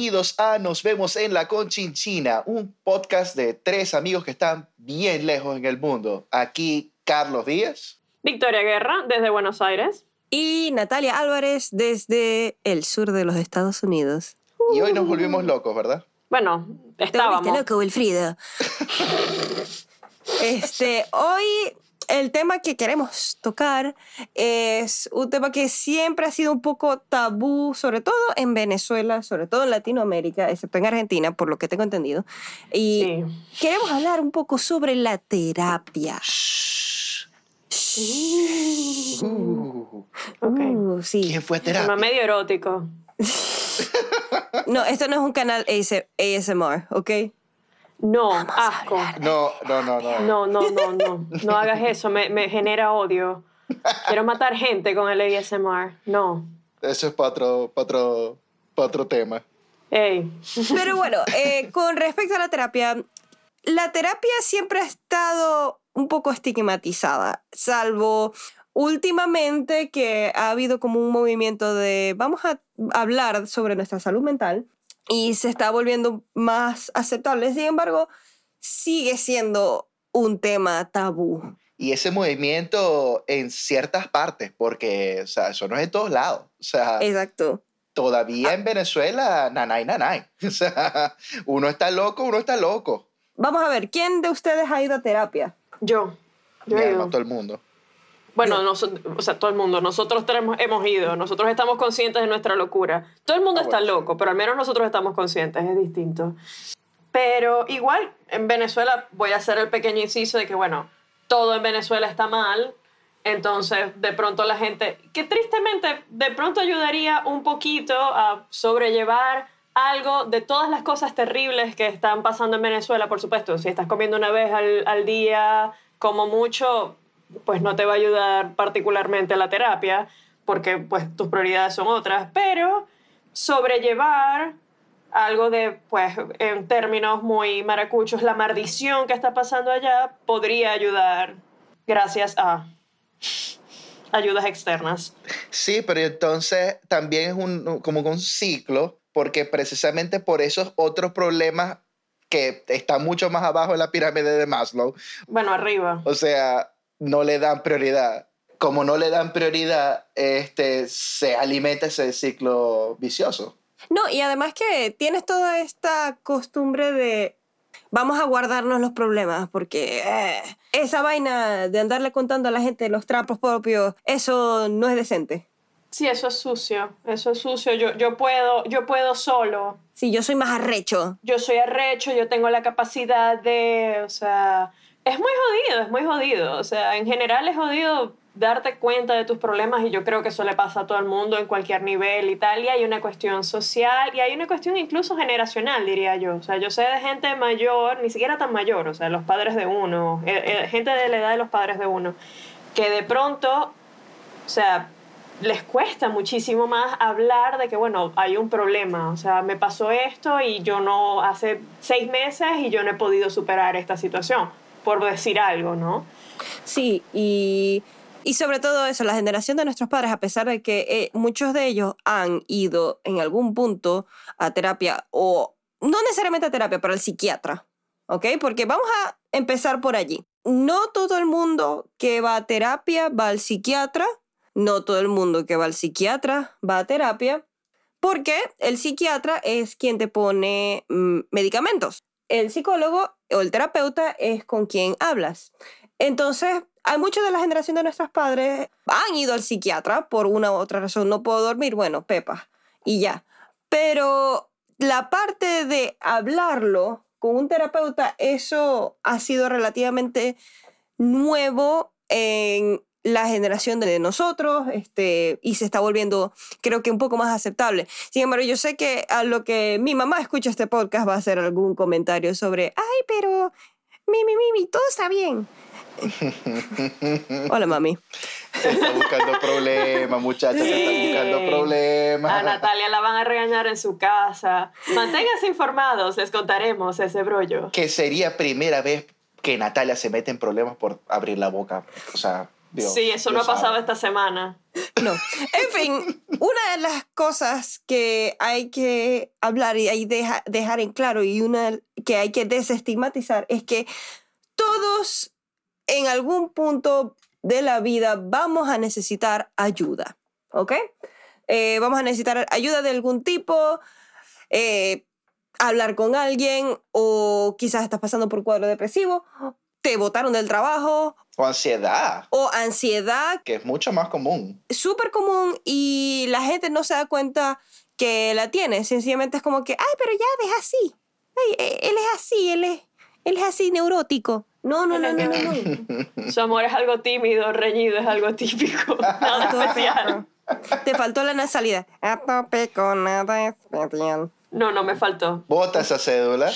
Bienvenidos a Nos vemos en la Conchinchina, un podcast de tres amigos que están bien lejos en el mundo. Aquí Carlos Díaz. Victoria Guerra, desde Buenos Aires. Y Natalia Álvarez, desde el sur de los Estados Unidos. Y hoy nos volvimos locos, ¿verdad? Bueno, estábamos. Te loco, Wilfrido. este, hoy el tema que queremos tocar es un tema que siempre ha sido un poco tabú, sobre todo en Venezuela, sobre todo en Latinoamérica, excepto en Argentina, por lo que tengo entendido. Y queremos hablar un poco sobre la terapia. Uh, Uh, sí. ¿Quién fue a Tema terapia? medio erótico. No, esto no es un canal AS- ASMR, ¿ok? No, asco. No, no, no, no. No, no, no, no. No hagas eso, me, me genera odio. Quiero matar gente con el ASMR. No. Eso es para otro, pa' otro, pa' otro tema. Ey. Pero bueno, eh, con respecto a la terapia, la terapia siempre ha estado un poco estigmatizada, salvo últimamente que ha habido como un movimiento de vamos a hablar sobre nuestra salud mental y se está volviendo más aceptable. Sin embargo, sigue siendo un tema tabú. Y ese movimiento en ciertas partes, porque, o sea, eso no es en todos lados. O sea, Exacto. todavía en Venezuela, nanay, nanay. O sea, uno está loco, uno está loco. Vamos a ver, ¿quién de ustedes ha ido a terapia? Yo. Yo todo el mundo. Bueno, noso- o sea, todo el mundo. Nosotros tenemos, hemos ido. Nosotros estamos conscientes de nuestra locura. Todo el mundo Ah, está bueno. loco, pero al menos nosotros estamos conscientes. Es distinto. Pero igual, en Venezuela voy a hacer el pequeño inciso de que, bueno, todo en Venezuela está mal. Entonces, de pronto la gente, que tristemente, de pronto ayudaría un poquito a sobrellevar algo de todas las cosas terribles que están pasando en Venezuela, por supuesto. Si estás comiendo una vez al, al día, como mucho, pues no te va a ayudar particularmente la terapia, porque pues tus prioridades son otras, pero sobrellevar algo de, pues, en términos muy maracuchos, la maldición que está pasando allá podría ayudar gracias a ayudas externas. Sí, pero entonces también es un, como un ciclo, porque precisamente por esos otros problemas que están mucho más abajo en la pirámide de Maslow, Bueno, arriba. o sea, no le dan prioridad. Como no le dan prioridad, este, se alimenta ese ciclo vicioso. No, y además que tienes toda esta costumbre de vamos a guardarnos los problemas, porque eh, esa vaina de andarle contando a la gente los trapos propios, eso no es decente. Sí, eso es sucio, eso es sucio. Yo, yo, puedo, yo puedo solo. Sí, yo soy más arrecho. Yo soy arrecho, yo tengo la capacidad de, o sea, es muy jodido, es muy jodido. O sea, en general es jodido darte cuenta de tus problemas y yo creo que eso le pasa a todo el mundo en cualquier nivel y tal. Y hay una cuestión social y hay una cuestión incluso generacional, diría yo. O sea, yo sé de gente mayor, ni siquiera tan mayor, o sea, los padres de uno, eh, eh, gente de la edad de los padres de uno, que de pronto, o sea, les cuesta muchísimo más hablar de que, bueno, hay un problema, o sea, me pasó esto y yo no, hace seis meses y yo no he podido superar esta situación, por decir algo, ¿no? Sí, y, y sobre todo eso, la generación de nuestros padres, a pesar de que eh, muchos de ellos han ido en algún punto a terapia, o no necesariamente a terapia, pero al psiquiatra, ¿ok? Porque vamos a empezar por allí. No todo el mundo que va a terapia va al psiquiatra, no todo el mundo que va al psiquiatra va a terapia, porque el psiquiatra es quien te pone mm, medicamentos. El psicólogo o el terapeuta es con quien hablas. Entonces, hay muchos de la generación de nuestros padres han ido al psiquiatra por una u otra razón. No puedo dormir, bueno, pepa, y ya. Pero la parte de hablarlo con un terapeuta, eso ha sido relativamente nuevo en la generación de nosotros este, y se está volviendo, creo que un poco más aceptable. Sin embargo, yo sé que a lo que mi mamá escucha este podcast va a hacer algún comentario sobre, ay, pero, mi, mi, mi, mi, todo está bien. Hola, mami. Se está buscando problemas, muchachos, se está Sí. buscando problemas. A Natalia la van a regañar en su casa. Manténganse informados, les contaremos ese brollo. Que sería primera vez que Natalia se mete en problemas por abrir la boca. O sea, Dios, sí, eso Dios no ha pasado esta semana. No. En fin, una de las cosas que hay que hablar y hay deja, dejar en claro y una que hay que desestigmatizar es que todos en algún punto de la vida vamos a necesitar ayuda, ¿ok? Eh, vamos a necesitar ayuda de algún tipo, eh, hablar con alguien o quizás estás pasando por cuadro depresivo, te botaron del trabajo O ansiedad, o ansiedad, que es mucho más común. súper común y la gente no se da cuenta que la tiene. Sencillamente es como que, ay, pero ya deja así. Ay, eh, él es así, él es, él es así neurótico. No, no, no, no, no. no. Su amor es algo tímido, reñido, es algo típico. Nada especial. Te faltó la nasalidad. A tope con nada especial. No, no me faltó. Bota esa cédula,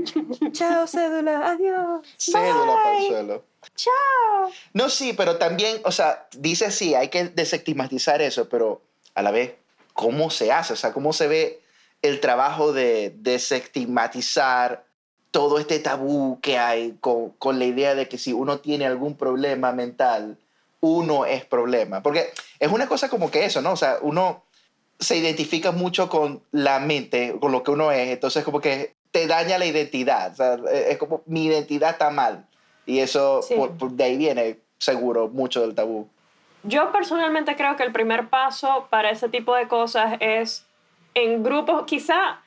Chao, cédula. Adiós. cédula para el Bye. suelo. Chao. No, sí, pero también, o sea, dice sí, hay que desestigmatizar eso, pero a la vez, ¿cómo se hace? O sea, ¿cómo se ve el trabajo de desestigmatizar todo este tabú que hay con, con la idea de que si uno tiene algún problema mental, uno es problema? Porque es una cosa como que eso, ¿no? O sea, uno se identifica mucho con la mente, con lo que uno es, entonces como que te daña la identidad, o sea, es como mi identidad está mal. Y eso, Sí. por- por de ahí viene seguro mucho del tabú. Yo personalmente creo que el primer paso para ese tipo de cosas es en grupos, quizá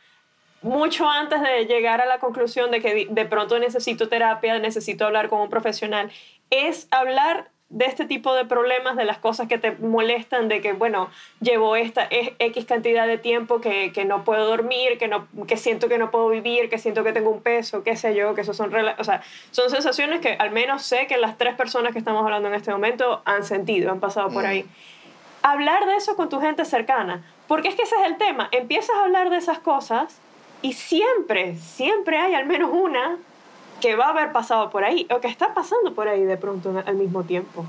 mucho antes de llegar a la conclusión de que de pronto necesito terapia, necesito hablar con un profesional, es hablar de este tipo de problemas, de las cosas que te molestan, de que, bueno, llevo esta es- X cantidad de tiempo que, que no puedo dormir, que, no, que siento que no puedo vivir, que siento que tengo un peso, qué sé yo, que eso son, o sea, son sensaciones que al menos sé que las tres personas que estamos hablando en este momento han sentido, han pasado por Mm. ahí. Hablar de eso con tu gente cercana, porque es que ese es el tema, empiezas a hablar de esas cosas y siempre, siempre hay al menos una que va a haber pasado por ahí o que está pasando por ahí de pronto al mismo tiempo.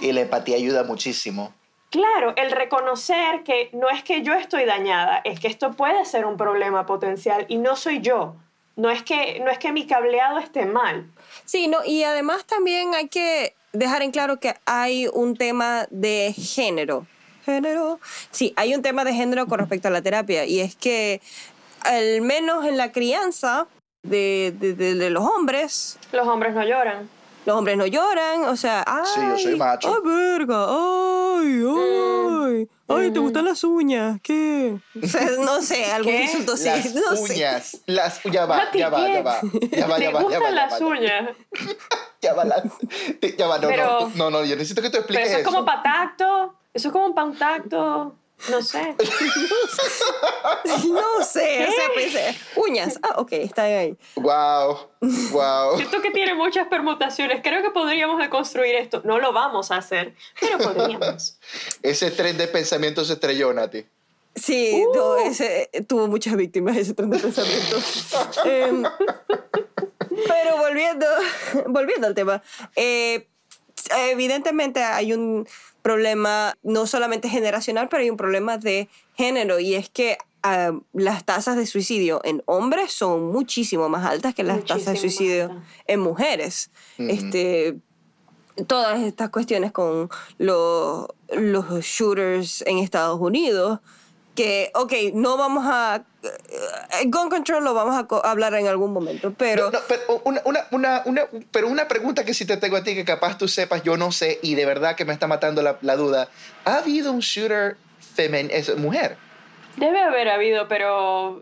Y la empatía ayuda muchísimo. Claro, el reconocer que no es que yo estoy dañada, es que esto puede ser un problema potencial y no soy yo. No es que, no es que mi cableado esté mal. Sí, no, y además también hay que dejar en claro que hay un tema de género. Género. Sí, hay un tema de género con respecto a la terapia y es que al menos en la crianza de, de- de- de los hombres, Los hombres no lloran. los hombres no lloran, o sea, ay, Sí, yo soy macho. Ay, verga, ay, ay, ay, ¿te Mm. gustan las uñas? ¿Qué? O sea, no sé, algún ¿Qué? insulto así, Las no sé. uñas. Las, ya va, Mati, ya va, ya va. Ya va, ¿Te ya va, ya gustan va. ya las va, ya va. uñas? Ya va, la- ya va, no, Pero- no, no, no, yo necesito que tú Pero expliques eso es como para tacto. Eso es como para un tacto. No sé. No sé, o ¿Qué? sea, pensé, uñas, ah, ok, está ahí. Wow, wow. Siento que tiene muchas permutaciones. Creo que podríamos deconstruir esto. No lo vamos a hacer, pero podríamos. Ese tren de pensamiento se estrelló, Nati. Sí, todo ese, tuvo muchas víctimas ese tren de pensamiento. Em, pero volviendo, volviendo al tema, eh, evidentemente hay un problema no solamente generacional, pero hay un problema de género y es que ah, las tasas de suicidio en hombres son muchísimo más altas que las tasas de suicidio en mujeres. Este todas estas cuestiones con los, los shooters en Estados Unidos, que, ok, no vamos a... eh, gun control lo vamos a hablar en algún momento, pero... No, no, pero, una, una, una, una- pero una pregunta que sí te tengo a ti que capaz tú sepas, yo no sé, y de verdad que me está matando la, la duda. ¿Ha habido un shooter femen es mujer? Debe haber habido, pero.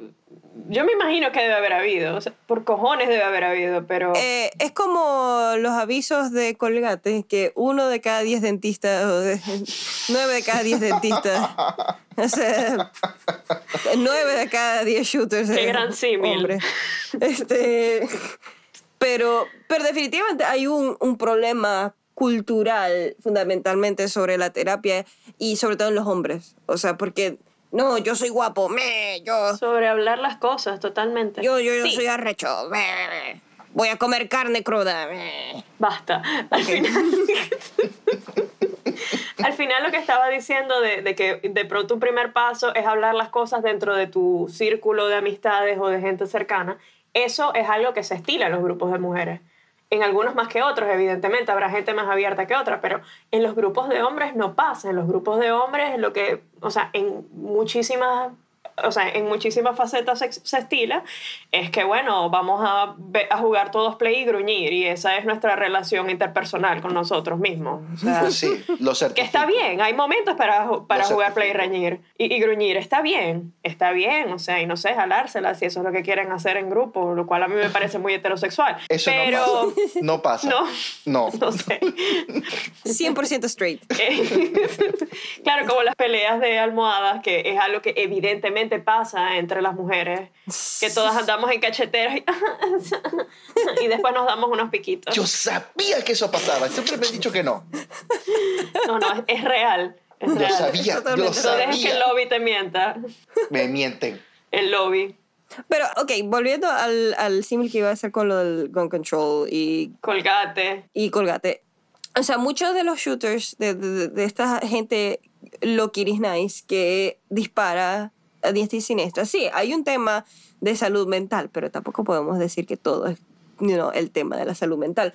Yo me imagino que debe haber habido. O sea, por cojones debe haber habido, pero. eh, es como los avisos de Colgate, que uno de cada diez dentistas, o de- nueve de cada diez dentistas, o sea, nueve de cada diez shooters. Qué es gran símil. hombre. Este, pero, pero definitivamente hay un, un problema cultural fundamentalmente sobre la terapia y sobre todo en los hombres. O sea, porque, no, yo soy guapo, me, yo, Sobre hablar las cosas, totalmente. yo, yo, yo Sí, soy arrecho, me, voy a comer carne cruda. me. Basta. Al final. Al final lo que estaba diciendo de, de que de pronto un primer paso es hablar las cosas dentro de tu círculo de amistades o de gente cercana, eso es algo que se estila en los grupos de mujeres. En algunos más que otros, evidentemente, habrá gente más abierta que otra, pero en los grupos de hombres no pasa. En los grupos de hombres, lo que, o sea, en muchísimas o sea, en muchísimas facetas se, se estila, es que, bueno, vamos a, a jugar todos play y gruñir, y esa es nuestra relación interpersonal con nosotros mismos. O sea, sí, lo que certifico. está bien, hay momentos para, para jugar play y reñir. Y, y gruñir está bien, está bien, o sea, y no sé, jalársela si eso es lo que quieren hacer en grupo, lo cual a mí me parece muy heterosexual. Eso pero, no pasa. No pasa. no, No. no sé. 100% straight. claro, como las peleas de almohadas, que es algo que evidentemente pasa entre las mujeres, que todas andamos en cacheteras y, y después nos damos unos piquitos. Yo sabía que eso pasaba. Siempre me han dicho que no. No, no, es, es real. Es Yo real. sabía, yo Totalmente. No dejes que el sabía. lobby te mienta. Me mienten. El lobby. Pero, ok, volviendo al, al símil que iba a hacer con lo del gun control y, Colgate. y colgate. O sea, muchos de los shooters de, de, de esta gente loquiris nice que dispara a diestra y siniestra. Sí, hay un tema de salud mental, pero tampoco podemos decir que todo es you know, el tema de la salud mental.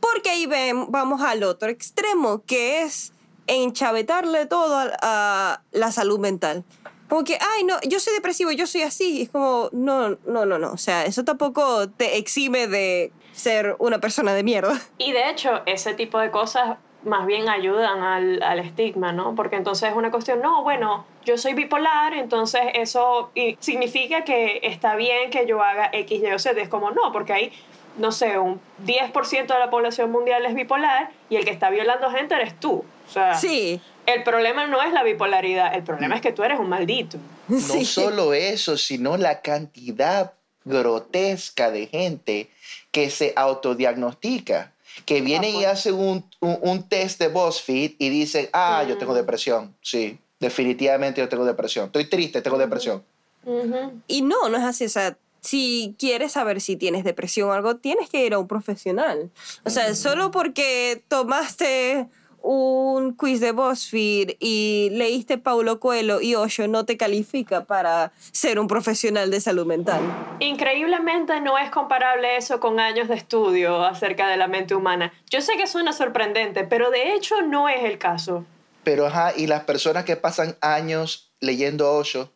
Porque ahí ven, vamos al otro extremo, que es enchavetarle todo a, a la salud mental. Como que, ay, no, yo soy depresivo, yo soy así. Es como, no, no, no, no. O sea, eso tampoco te exime de ser una persona de mierda. Y de hecho, ese tipo de cosas más bien ayudan al, al estigma, ¿no? Porque entonces es una cuestión, no, bueno, yo soy bipolar, entonces eso y significa que está bien que yo haga X, Y o Z. Es como, no, porque hay, no sé, un 10% de la población mundial es bipolar y el que está violando gente eres tú. O sea, Sí. el problema no es la bipolaridad, el problema es que tú eres un maldito. No sí. solo eso, sino la cantidad grotesca de gente que se autodiagnostica, que viene y hace un, un, un test de BuzzFeed y dice, ah, yo tengo depresión. Sí, definitivamente yo tengo depresión. Estoy triste, tengo depresión. Ujú. Y no, no es así. O sea, si quieres saber si tienes depresión o algo, tienes que ir a un profesional. O sea, solo porque tomaste un quiz de BuzzFeed y leíste Paulo Coelho y Osho no te califica para ser un profesional de salud mental. Increíblemente no es comparable eso con años de estudio acerca de la mente humana. Yo sé que suena sorprendente, pero de hecho no es el caso. Pero ajá, y las personas que pasan años leyendo Osho,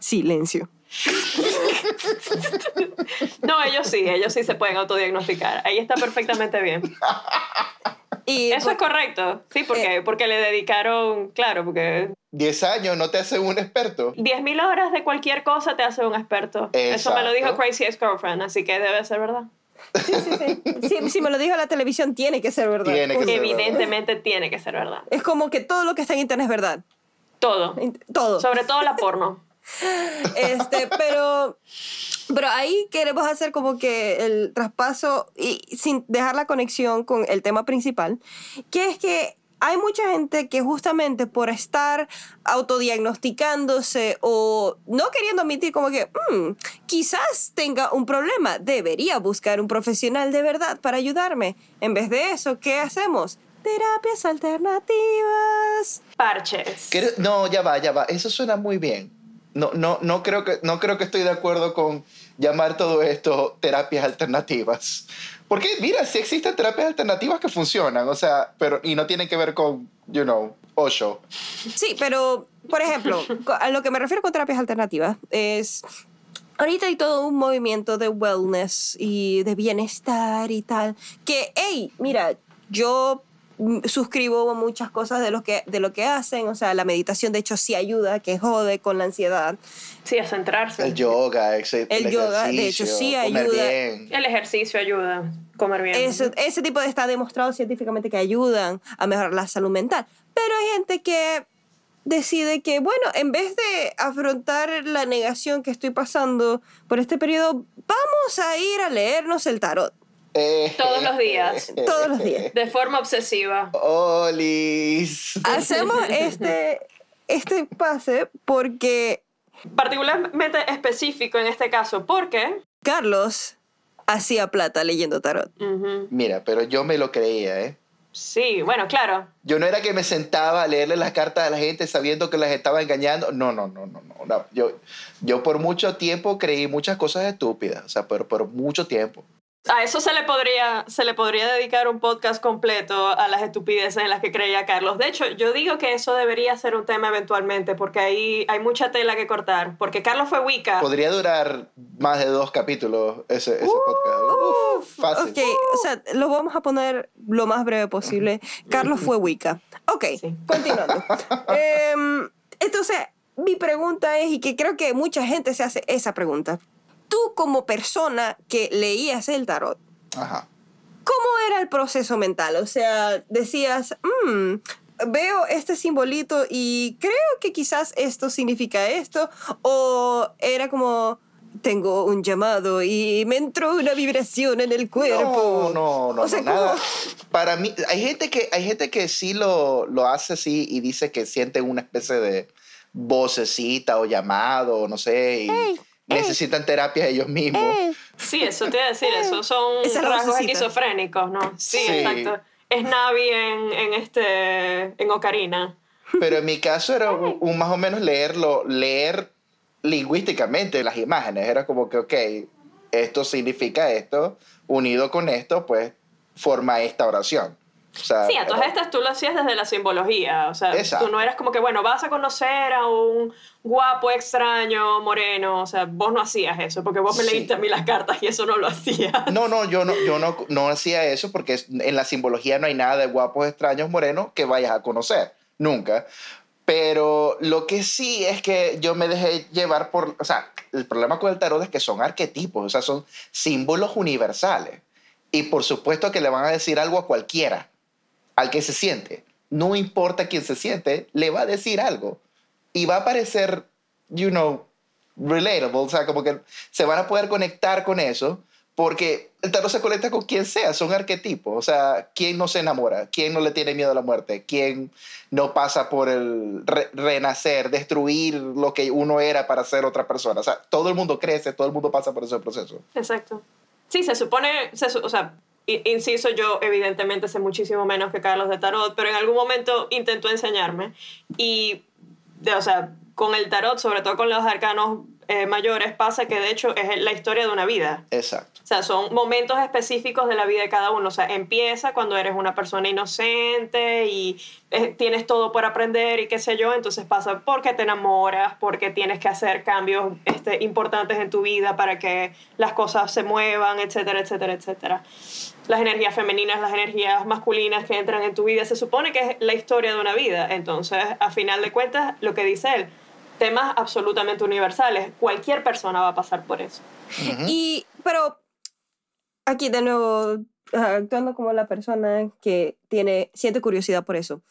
Silencio. No, ellos sí, ellos sí se pueden autodiagnosticar. Ahí está perfectamente bien. Y Eso es por- correcto, sí, porque, porque le dedicaron, claro, porque 10 años no te hacen un experto. 10.000 horas de cualquier cosa te hace un experto. Eso me lo dijo Exacto. Crazy Ex-Girlfriend, así que debe ser verdad. sí, sí, sí. Sí, si me lo dijo la televisión, tiene que ser verdad. Tiene que ser. Evidentemente tiene que ser verdad. Es como que todo lo que está en internet es verdad. Todo. Todo. Sobre todo la porno. Este, pero, pero ahí queremos hacer como que el traspaso y sin dejar la conexión con el tema principal, que es que hay mucha gente que justamente por estar autodiagnosticándose o no queriendo admitir como que "Mm, quizás tenga un problema, debería buscar un profesional de verdad para ayudarme. En vez de eso, ¿qué hacemos? Terapias alternativas. Parches. No, ya va, ya va. Eso suena muy bien. No, no, no, creo que, no creo que estoy de acuerdo con llamar todo esto terapias alternativas. Porque, mira, sí existen terapias alternativas que funcionan, o sea, pero, y no tienen que ver con, you know, Osho. Sí, pero, por ejemplo, a lo que me refiero con terapias alternativas es. Ahorita hay todo un movimiento de wellness y de bienestar y tal. Que, hey, mira, yo suscribo muchas cosas de lo, que, de lo que hacen. O sea, la meditación, de hecho, sí ayuda, que jode con la ansiedad. Sí, a centrarse. El yoga, ex- El yoga, de hecho, ejercicio, sí comer ayuda. bien. El ejercicio ayuda. Comer bien. Ese, ese tipo de está demostrado científicamente que ayudan a mejorar la salud mental. Pero hay gente que decide que, bueno, en vez de afrontar la negación que estoy pasando por este periodo, vamos a ir a leernos el tarot. Eh, Todos los días. Todos los días. De forma obsesiva. Olis. Hacemos este, este pase porque Particularmente específico en este caso, porque... Carlos hacía plata leyendo tarot. Ujú. Mira, pero yo me lo creía, ¿eh? Sí, bueno, claro. Yo no era que me sentaba a leerle las cartas a la gente sabiendo que las estaba engañando. No, no, no, no, no. no. Yo, yo por mucho tiempo creí muchas cosas estúpidas, o sea, por, por mucho tiempo. A eso se le, podría, se le podría dedicar un podcast completo a las estupideces en las que creía Carlos. De hecho, yo digo que eso debería ser un tema eventualmente, porque ahí hay mucha tela que cortar. Porque Carlos fue Wicca. Podría durar más de dos capítulos ese, ese podcast. Uf, fácil. Ok, o sea, lo vamos a poner lo más breve posible. Carlos fue Wicca. Ok, Sí. continuando. Em, entonces, mi pregunta es, y que creo que mucha gente se hace esa pregunta. Tú como persona que leías el tarot, Ajá. ¿cómo era el proceso mental? O sea, decías, "Mm, veo este simbolito y creo que quizás esto significa esto, o era como, tengo un llamado y me entró una vibración en el cuerpo. No, no, no, O sea, no. Para mí, hay gente que, hay gente que sí lo, lo hace así y dice que sienten una especie de vocecita o llamado, no sé, y Ey, necesitan terapia ellos mismos. Eh, Sí, eso te iba a decir, eso son Esa rasgos vocecita. esquizofrénicos, ¿no? Sí, Sí. exacto. Es Navi en, en, este, en Ocarina. Pero en mi caso era un, un más o menos leerlo, leer lingüísticamente las imágenes. Era como que, ok, esto significa esto, unido con esto, pues forma esta oración. O sea, Sí, a todas era- estas tú lo hacías desde la simbología, o sea, Exacto. tú no eras como que, bueno, vas a conocer a un guapo, extraño, moreno, o sea, vos no hacías eso, porque vos me Sí. leíste a mí las cartas y eso no lo hacías. No, no, yo no, yo no, no hacía eso porque en la simbología no hay nada de guapos extraños morenos que vayas a conocer, nunca. Pero lo que sí es que yo me dejé llevar por, o sea, el problema con el tarot es que son arquetipos, o sea, son símbolos universales. Y por supuesto que le van a decir algo a cualquiera, al que se siente. No importa quién se siente, le va a decir algo. Y va a parecer, you know, relatable, o sea, como que se van a poder conectar con eso, porque el tarot se conecta con quien sea, son arquetipos, o sea, ¿quién no se enamora? ¿Quién no le tiene miedo a la muerte? ¿Quién no pasa por el re- renacer, destruir lo que uno era para ser otra persona? O sea, todo el mundo crece, todo el mundo pasa por ese proceso. Exacto. Sí, se supone, se o sea, inciso, yo evidentemente sé muchísimo menos que Carlos de Tarot, pero en algún momento intentó enseñarme y, de- o sea, con el Tarot, sobre todo con los arcanos eh, mayores, pasa que de hecho es la historia de una vida. Exacto. O sea, son momentos específicos de la vida de cada uno. O sea, empieza cuando eres una persona inocente y eh, tienes todo por aprender y qué sé yo. Entonces pasa porque te enamoras, porque tienes que hacer cambios este, importantes en tu vida para que las cosas se muevan, etcétera, etcétera, etcétera. Las energías femeninas, las energías masculinas que entran en tu vida. Se supone que es la historia de una vida. Entonces, a final de cuentas, lo que dice él, temas absolutamente universales. Cualquier persona va a pasar por eso. Ujú. Y, pero, aquí de nuevo, ah, actuando como la persona que tiene, siente curiosidad por eso.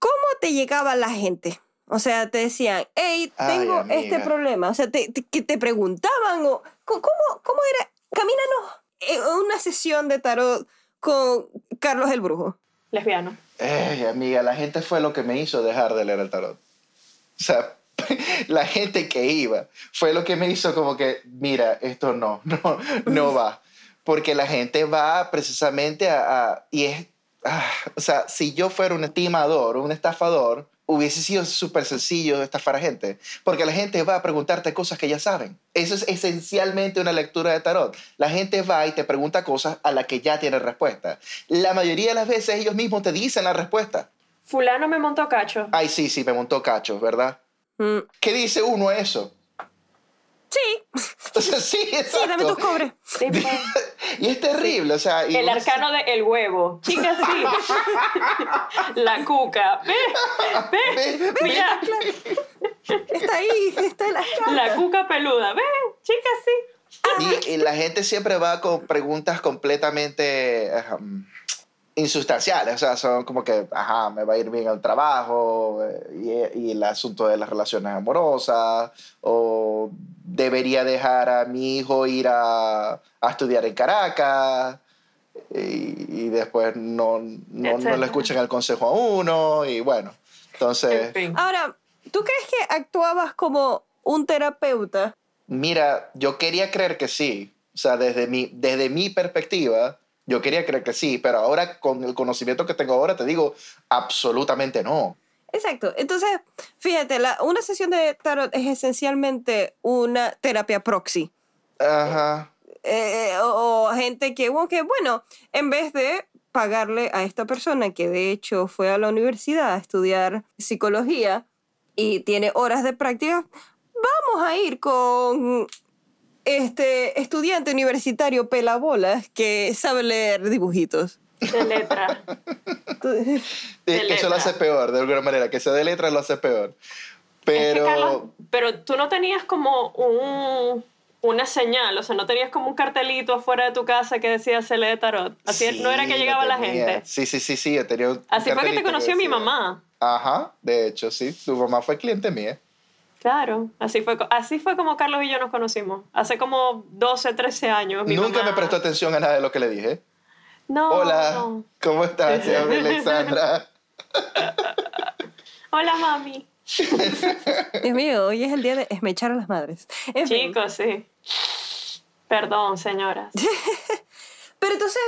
¿Cómo te llegaba la gente? O sea, te decían, hey, Ay, tengo amiga. este problema. O sea, te, te- que te preguntaban, o, ¿cómo, ¿cómo era? Camínanos en una sesión de tarot con Carlos el Brujo. Lesbiano. Ey, amiga, la gente fue lo que me hizo dejar de leer el tarot. O sea, la gente que iba fue lo que me hizo como que, mira, esto no, no, no va. Porque la gente va precisamente a... a- y es... ah, o sea, si yo fuera un estimador, un estafador, hubiese sido súper sencillo estafar a gente. Porque la gente va a preguntarte cosas que ya saben. Eso es esencialmente una lectura de tarot. La gente va y te pregunta cosas a las que ya tiene respuesta. La mayoría de las veces ellos mismos te dicen la respuesta. Fulano me montó cacho. Ay, sí, sí, me montó cacho, ¿verdad? Mm, ¿Qué dice uno a eso? Sí, O sea, sí, sí, dame tus cobres. Sí, pues. y es terrible, o sea... y El arcano de el huevo. Chicas, sí. La cuca. Ve, ve, Ve, mira. Está ahí, está en la La cuca peluda. Ve, chicas, sí. Y, y la gente siempre va con preguntas completamente um, insustanciales. O sea, son como que, ajá, me va a ir bien el trabajo eh, y, y el asunto de las relaciones amorosas. O debería dejar a mi hijo ir a, a estudiar en Caracas. Y, y después no, no, no le escuchan el consejo a uno. Y bueno, entonces... En fin. Ahora, ¿tú crees que actuabas como un terapeuta? Mira, yo quería creer que sí. O sea, desde mi, desde mi perspectiva, Yo quería creer que sí, pero ahora con el conocimiento que tengo ahora te digo, absolutamente no. Exacto. Entonces, fíjate, la, una sesión de tarot es esencialmente una terapia proxy. Ajá. Eh, o, o gente que, bueno, en vez de pagarle a esta persona que de hecho fue a la universidad a estudiar psicología y tiene horas de práctica, vamos a ir con este estudiante universitario pelabolas que sabe leer dibujitos. De letra. De que eso lo letra. hace peor, de alguna manera. Que sea de letra lo hace peor. Es que, Pero. Carlos, pero tú no tenías como un, una señal, o sea, no tenías como un cartelito afuera de tu casa que decía se lee tarot. Así es, no era que Sí, llegaba la gente. Sí, sí, sí, sí. Yo tenía un Así fue que te conoció mi mamá. Ajá, de hecho, sí. Tu mamá fue cliente mía. Claro, así fue, así fue como Carlos y yo nos conocimos. Hace como 12, 13 años. Mi Nunca mamá- me prestó atención a nada de lo que le dije. No, Hola, no. ¿cómo estás? Se llama Alexandra. Hola, mami. Dios mío, hoy es el día de esmechar a las madres. En fin. Chicos, sí. Perdón, señoras. Pero entonces,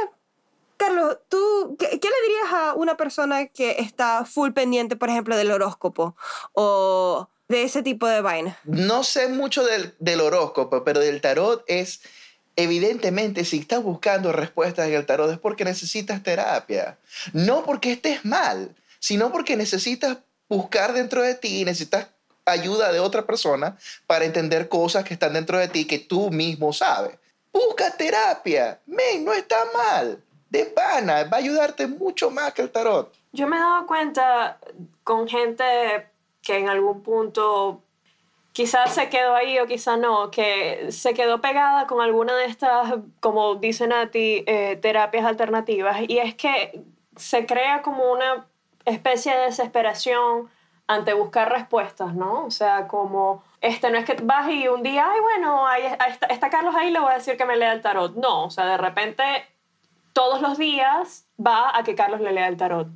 Carlos, ¿tú qué, qué le dirías a una persona que está full pendiente, por ejemplo, del horóscopo o de ese tipo de vaina? No sé mucho del, del horóscopo, pero del tarot es, evidentemente, si estás buscando respuestas en el tarot es porque necesitas terapia. No porque estés mal, sino porque necesitas buscar dentro de ti y necesitas ayuda de otra persona para entender cosas que están dentro de ti que tú mismo sabes. Busca terapia. Men, no está mal. De pana, va a ayudarte mucho más que el tarot. Yo me he dado cuenta con gente que en algún punto quizás se quedó ahí o quizás no, que se quedó pegada con alguna de estas, como dicen a ti, eh, terapias alternativas. Y es que se crea como una especie de desesperación ante buscar respuestas, ¿no? O sea, como, este, no es que vas y un día, ay, bueno, ahí, está Carlos ahí, le voy a decir que me lea el tarot. No, o sea, de repente todos los días va a que Carlos le lea el tarot.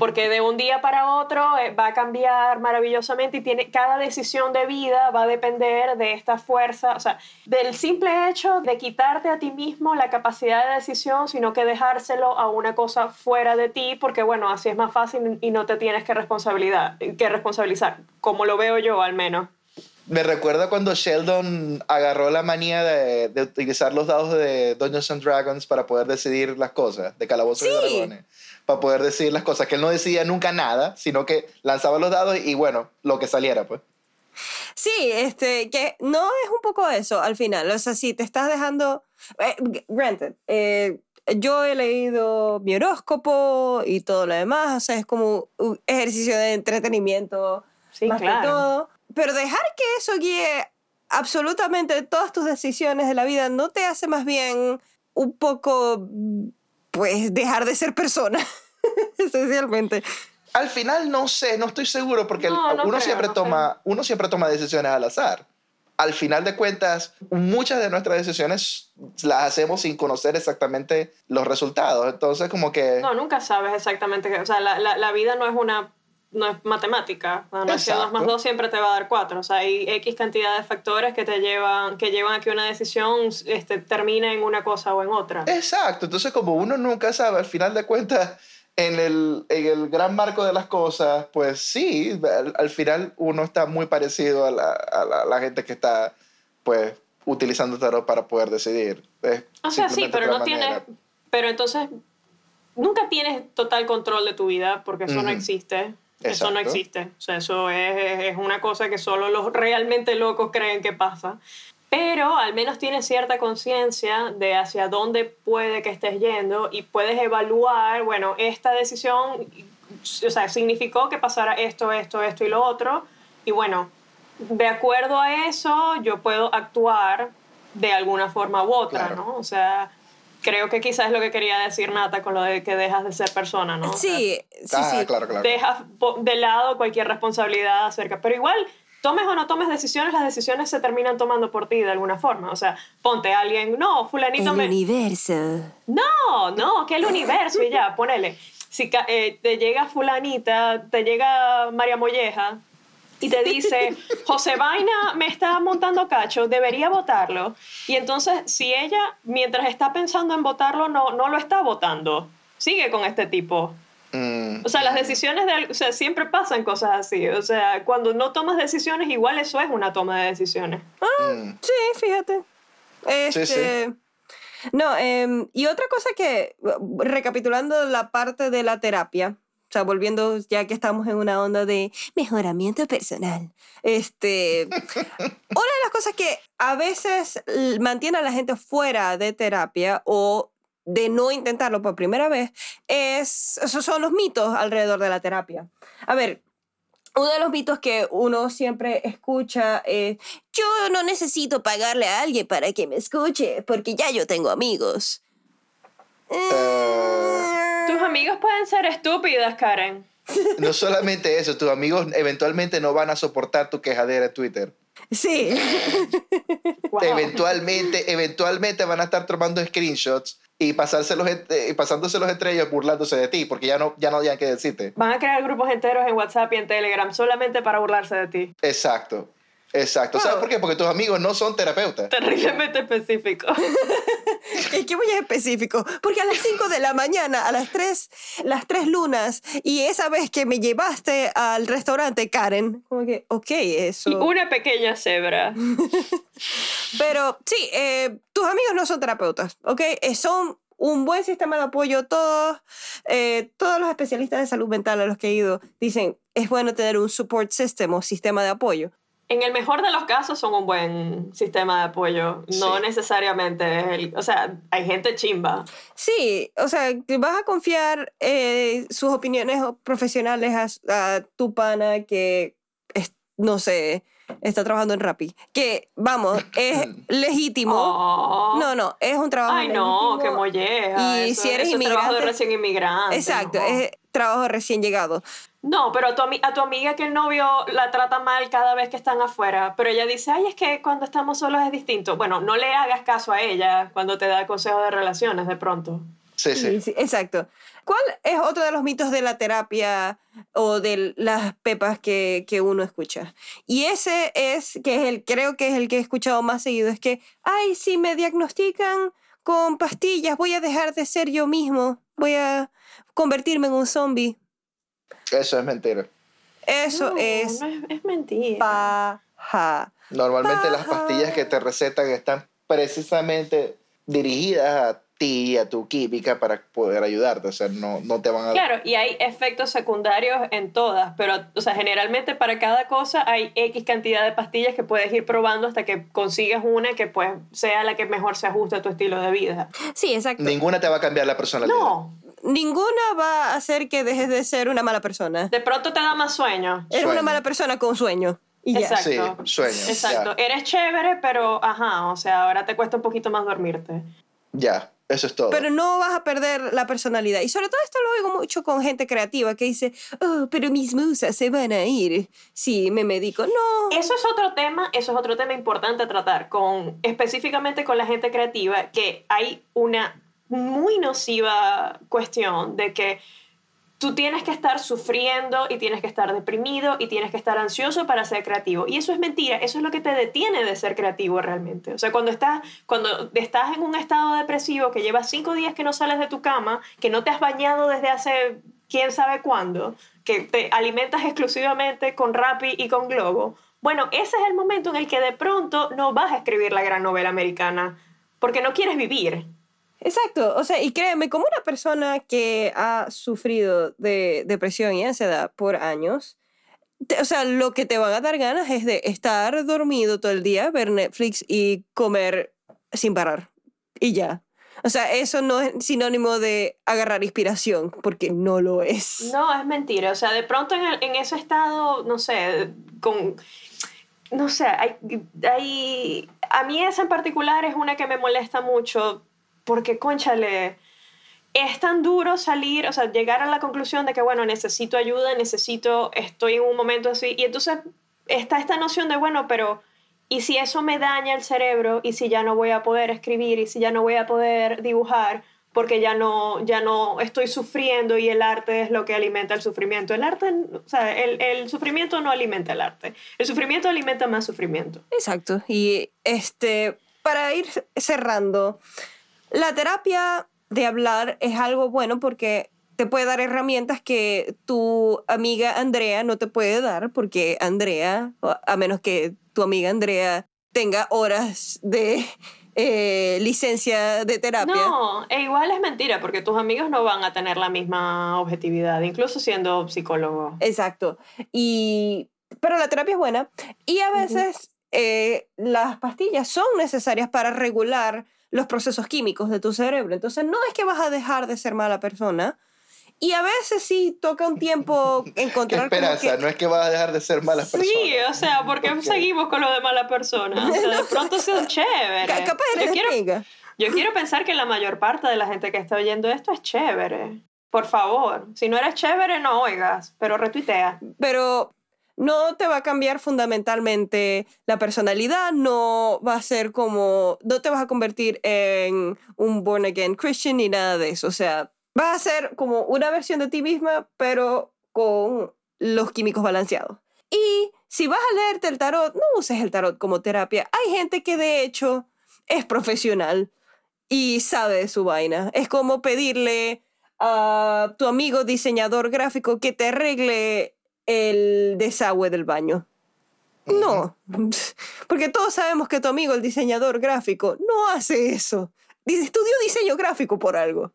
Porque de un día para otro eh, va a cambiar maravillosamente y tiene, cada decisión de vida va a depender de esta fuerza, o sea, del simple hecho de quitarte a ti mismo la capacidad de decisión, sino que dejárselo a una cosa fuera de ti, porque bueno, así es más fácil y no te tienes que, responsabilidad, que responsabilizar, como lo veo yo al menos. Me recuerda cuando Sheldon agarró la manía de, de utilizar los dados de Dungeons and Dragons para poder decidir las cosas, de calabozos y Sí. dragones, para poder decidir las cosas, que él no decidía nunca nada, sino que lanzaba los dados y bueno, lo que saliera, pues. Sí, este, que no es un poco eso al final. O sea, si te estás dejando. eh, granted, eh, yo he leído mi horóscopo y todo lo demás. O sea, es como un ejercicio de entretenimiento. Sí, más que claro. todo. Pero dejar que eso guíe absolutamente todas tus decisiones de la vida no te hace más bien un poco. Pues dejar de ser persona. Esencialmente. Al final no sé, no estoy seguro porque el- No, no uno, creo, siempre no toma, uno siempre toma decisiones al azar. Al final de cuentas, muchas de nuestras decisiones las hacemos sin conocer exactamente los resultados. Entonces, como que... No, nunca sabes exactamente qué. O sea, la, la, la vida no es una. No es matemática. Que 2 más Exacto. 2 siempre te va a dar 4. O sea, hay X cantidad de factores que te llevan, que llevan a que una decisión este, termine en una cosa o en otra. Exacto, entonces como uno nunca sabe, al final de cuentas, en el, en el gran marco de las cosas, pues sí, al, al final uno está muy parecido a la, a la- la gente que está, pues, utilizando tarot para poder decidir. Es O sea, sí, pero no tienes. Pero entonces. Nunca tienes total control de tu vida porque eso no Ujú. Eso no existe. O sea, eso es, es una cosa que solo los realmente locos creen que pasa. Pero al menos tienes cierta conciencia de hacia dónde puede que estés yendo y puedes evaluar, bueno, esta decisión, o sea, significó que pasara esto, esto, esto y lo otro. Y bueno, de acuerdo a eso, yo puedo actuar de alguna forma u otra, Claro. ¿no? O sea, creo que quizás es lo que quería decir Nata con lo de que dejas de ser persona, ¿no? O sea, Sí, sí, ah, sí. claro, claro. dejas de lado cualquier responsabilidad acerca. Pero igual, tomes o no tomes decisiones, las decisiones se terminan tomando por ti de alguna forma. O sea, ponte a alguien, no, fulanito El me... universo. No, no, que el universo y ya, ponele. Si eh, te llega fulanita, te llega María Molleja y te dice, José Vaina me está montando cacho, debería votarlo. Y entonces, si ella, mientras está pensando en votarlo, no, no lo está votando, sigue con este tipo. Mm, O sea, las decisiones de, o sea, siempre pasan cosas así. O sea, cuando no tomas decisiones, igual eso es una toma de decisiones. mm. Sí, fíjate. Este, sí. No, em, y otra cosa que, recapitulando la parte de la terapia, sea, volviendo ya que estamos en una onda de mejoramiento personal, este, una de las cosas que a veces mantiene a la gente fuera de terapia o de no intentarlo por primera vez es, esos son los mitos alrededor de la terapia. A ver, uno de los mitos que uno siempre escucha es, yo no necesito pagarle a alguien para que me escuche, porque ya yo tengo amigos. Eh, Tus amigos pueden ser estúpidas, Karen. No solamente eso, tus amigos eventualmente no van a soportar tu quejadera en Twitter. Sí, Wow. Eventualmente, eventualmente van a estar tomando screenshots y pasárselos, eh, y pasándoselos entre ellos burlándose de ti, porque ya no, ya no habían que decirte. Van a crear grupos enteros en WhatsApp y en Telegram solamente para burlarse de ti. Exacto, exacto. ¿Sabes Wow. por qué? Porque tus amigos no son terapeutas. Terriblemente específico. es que muy específico, porque a las 5 de la mañana, a las 3, las 3 lunas, y esa vez que me llevaste al restaurante, Karen, como que, ok, eso. Y una pequeña cebra. Pero sí, eh, tus amigos no son terapeutas, ¿ok? Eh, son un buen sistema de apoyo. Todos, eh, todos los especialistas de salud mental a los que he ido dicen es bueno tener un support system o sistema de apoyo. En el mejor de los casos son un buen sistema de apoyo. No Sí. necesariamente es el... O sea, hay gente chimba. Sí, o sea, que vas a confiar eh, sus opiniones profesionales a, a tu pana que, es- no sé, está trabajando en Rappi. Que, vamos, es legítimo. Oh. No, no, es un trabajo Ay, no, qué legítimo. molleja. Y Eso- si eres eso es trabajo de inmigrante- recién inmigrante. Exacto, no. es trabajo recién llegado. No, pero a tu, ami- a tu amiga que el novio la trata mal cada vez que están afuera, pero ella dice, ay, es que cuando estamos solos es distinto. Bueno, no le hagas caso a ella cuando te da consejos de relaciones de pronto. Sí, sí. Sí, sí, exacto. ¿Cuál es otro de los mitos de la terapia o de las pepas que, que uno escucha? Y ese es, que es el, creo que es el que he escuchado más seguido, es que, ay, si me diagnostican con pastillas, voy a dejar de ser yo mismo, voy a convertirme en un zombie. Eso es mentira. Eso No, es no es, es mentira. paja. Normalmente las pastillas que te recetan están precisamente dirigidas a ti y a tu química para poder ayudarte. O sea, no, no te van a... Claro, y hay efectos secundarios en todas, pero, o sea, generalmente para cada cosa hay X cantidad de pastillas que puedes ir probando hasta que consigas una que pues sea la que mejor se ajuste a tu estilo de vida. Sí, exacto. Ninguna te va a cambiar la personalidad. No, Ninguna va a hacer que dejes de ser una mala persona. de pronto te da más sueño. Eres Sueño. una mala persona con sueño. Y ya. Exacto. Sí, sueño. Exacto. Ya, Eres chévere, pero ajá, o sea, ahora te cuesta un poquito más dormirte. ya, eso es todo. Pero no vas a perder la personalidad. Y sobre todo esto lo oigo mucho con gente creativa que dice, oh, pero mis musas se van a ir si me medico. No. Eso es otro tema, eso es otro tema importante a tratar, con, específicamente con la gente creativa, que hay una muy nociva cuestión de que tú tienes que estar sufriendo y tienes que estar deprimido y tienes que estar ansioso para ser creativo. Y eso es mentira, eso es lo que te detiene de ser creativo realmente. O sea, cuando estás, cuando estás en un estado depresivo, que llevas cinco días que no sales de tu cama, que no te has bañado desde hace quién sabe cuándo, que te alimentas exclusivamente con Rappi y con Globo, bueno, ese es el momento en el que de pronto no vas a escribir la gran novela americana, porque no quieres vivir. Exacto. O sea, y créeme, como una persona que ha sufrido de depresión y ansiedad por años, te- o sea, lo que te van a dar ganas es de estar dormido todo el día, ver Netflix y comer sin parar. Y ya. O sea, eso no es sinónimo de agarrar inspiración, porque no lo es. No, es mentira. O sea, de pronto en, en ese estado, no sé, con... No sé, hay, hay... A mí esa en particular es una que me molesta mucho porque, conchale, es tan duro salir, o sea, llegar a la conclusión de que, bueno, necesito ayuda, necesito, estoy en un momento así. Y entonces está esta noción de, bueno, pero... ¿Y si eso me daña el cerebro? ¿Y si ya no voy a poder escribir? ¿Y si ya no voy a poder dibujar? porque ya no, ya no estoy sufriendo y el arte es lo que alimenta el sufrimiento. El arte, o sea, el, el sufrimiento no alimenta el arte. El sufrimiento alimenta más sufrimiento. Exacto. Y este, para ir cerrando, la terapia de hablar es algo bueno porque te puede dar herramientas que tu amiga Andrea no te puede dar, porque Andrea, a menos que tu amiga Andrea tenga horas de eh, licencia de terapia. No, e igual es mentira, porque tus amigos no van a tener la misma objetividad, incluso siendo psicólogo. Exacto. Y, pero la terapia es buena. Y a veces eh, las pastillas son necesarias para regular los procesos químicos de tu cerebro. Entonces no es que vas a dejar de ser mala persona, y a veces sí toca un tiempo encontrar. Qué esperanza, no es que vas a dejar de ser mala persona. Sí, o sea, porque seguimos con lo de mala persona. O sea, de pronto son chévere. Capaz eres yo quiero, yo quiero pensar que la mayor parte de la gente que está oyendo esto es chévere. Por favor, si no eres chévere, no oigas, pero retuitea. Pero no te va a cambiar fundamentalmente la personalidad, no va a ser como, no te vas a convertir en un born again Christian ni nada de eso. O sea, vas a ser como una versión de ti misma, pero con los químicos balanceados. Y si vas a leerte el tarot, no uses el tarot como terapia. Hay gente que de hecho es profesional y sabe de su vaina. Es como pedirle a tu amigo diseñador gráfico que te arregle el desagüe del baño. No, porque todos sabemos que tu amigo el diseñador gráfico no hace eso. Estudió diseño gráfico por algo.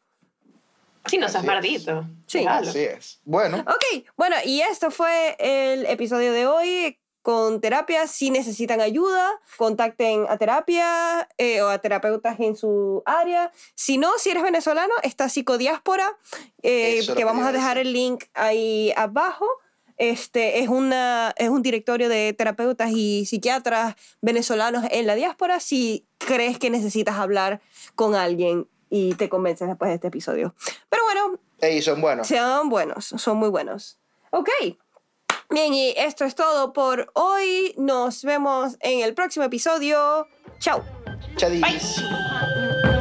Sí, no seas maldito. Sí, así es. Bueno. Ok, bueno, y esto fue el episodio de hoy con terapia. Si necesitan ayuda, contacten a terapia eh, o a terapeutas en su área. Si no, si eres venezolano, está Psicodiáspora, eh, que vamos a dejar el link ahí abajo. Este es, una, es un directorio de terapeutas y psiquiatras venezolanos en la diáspora. Si crees que necesitas hablar con alguien y te convences después de este episodio. Pero bueno. Ey, son buenos. Sean buenos, son muy buenos. Ok. Bien, y esto es todo por hoy. Nos vemos en el próximo episodio. Chao. Chadis. Bye.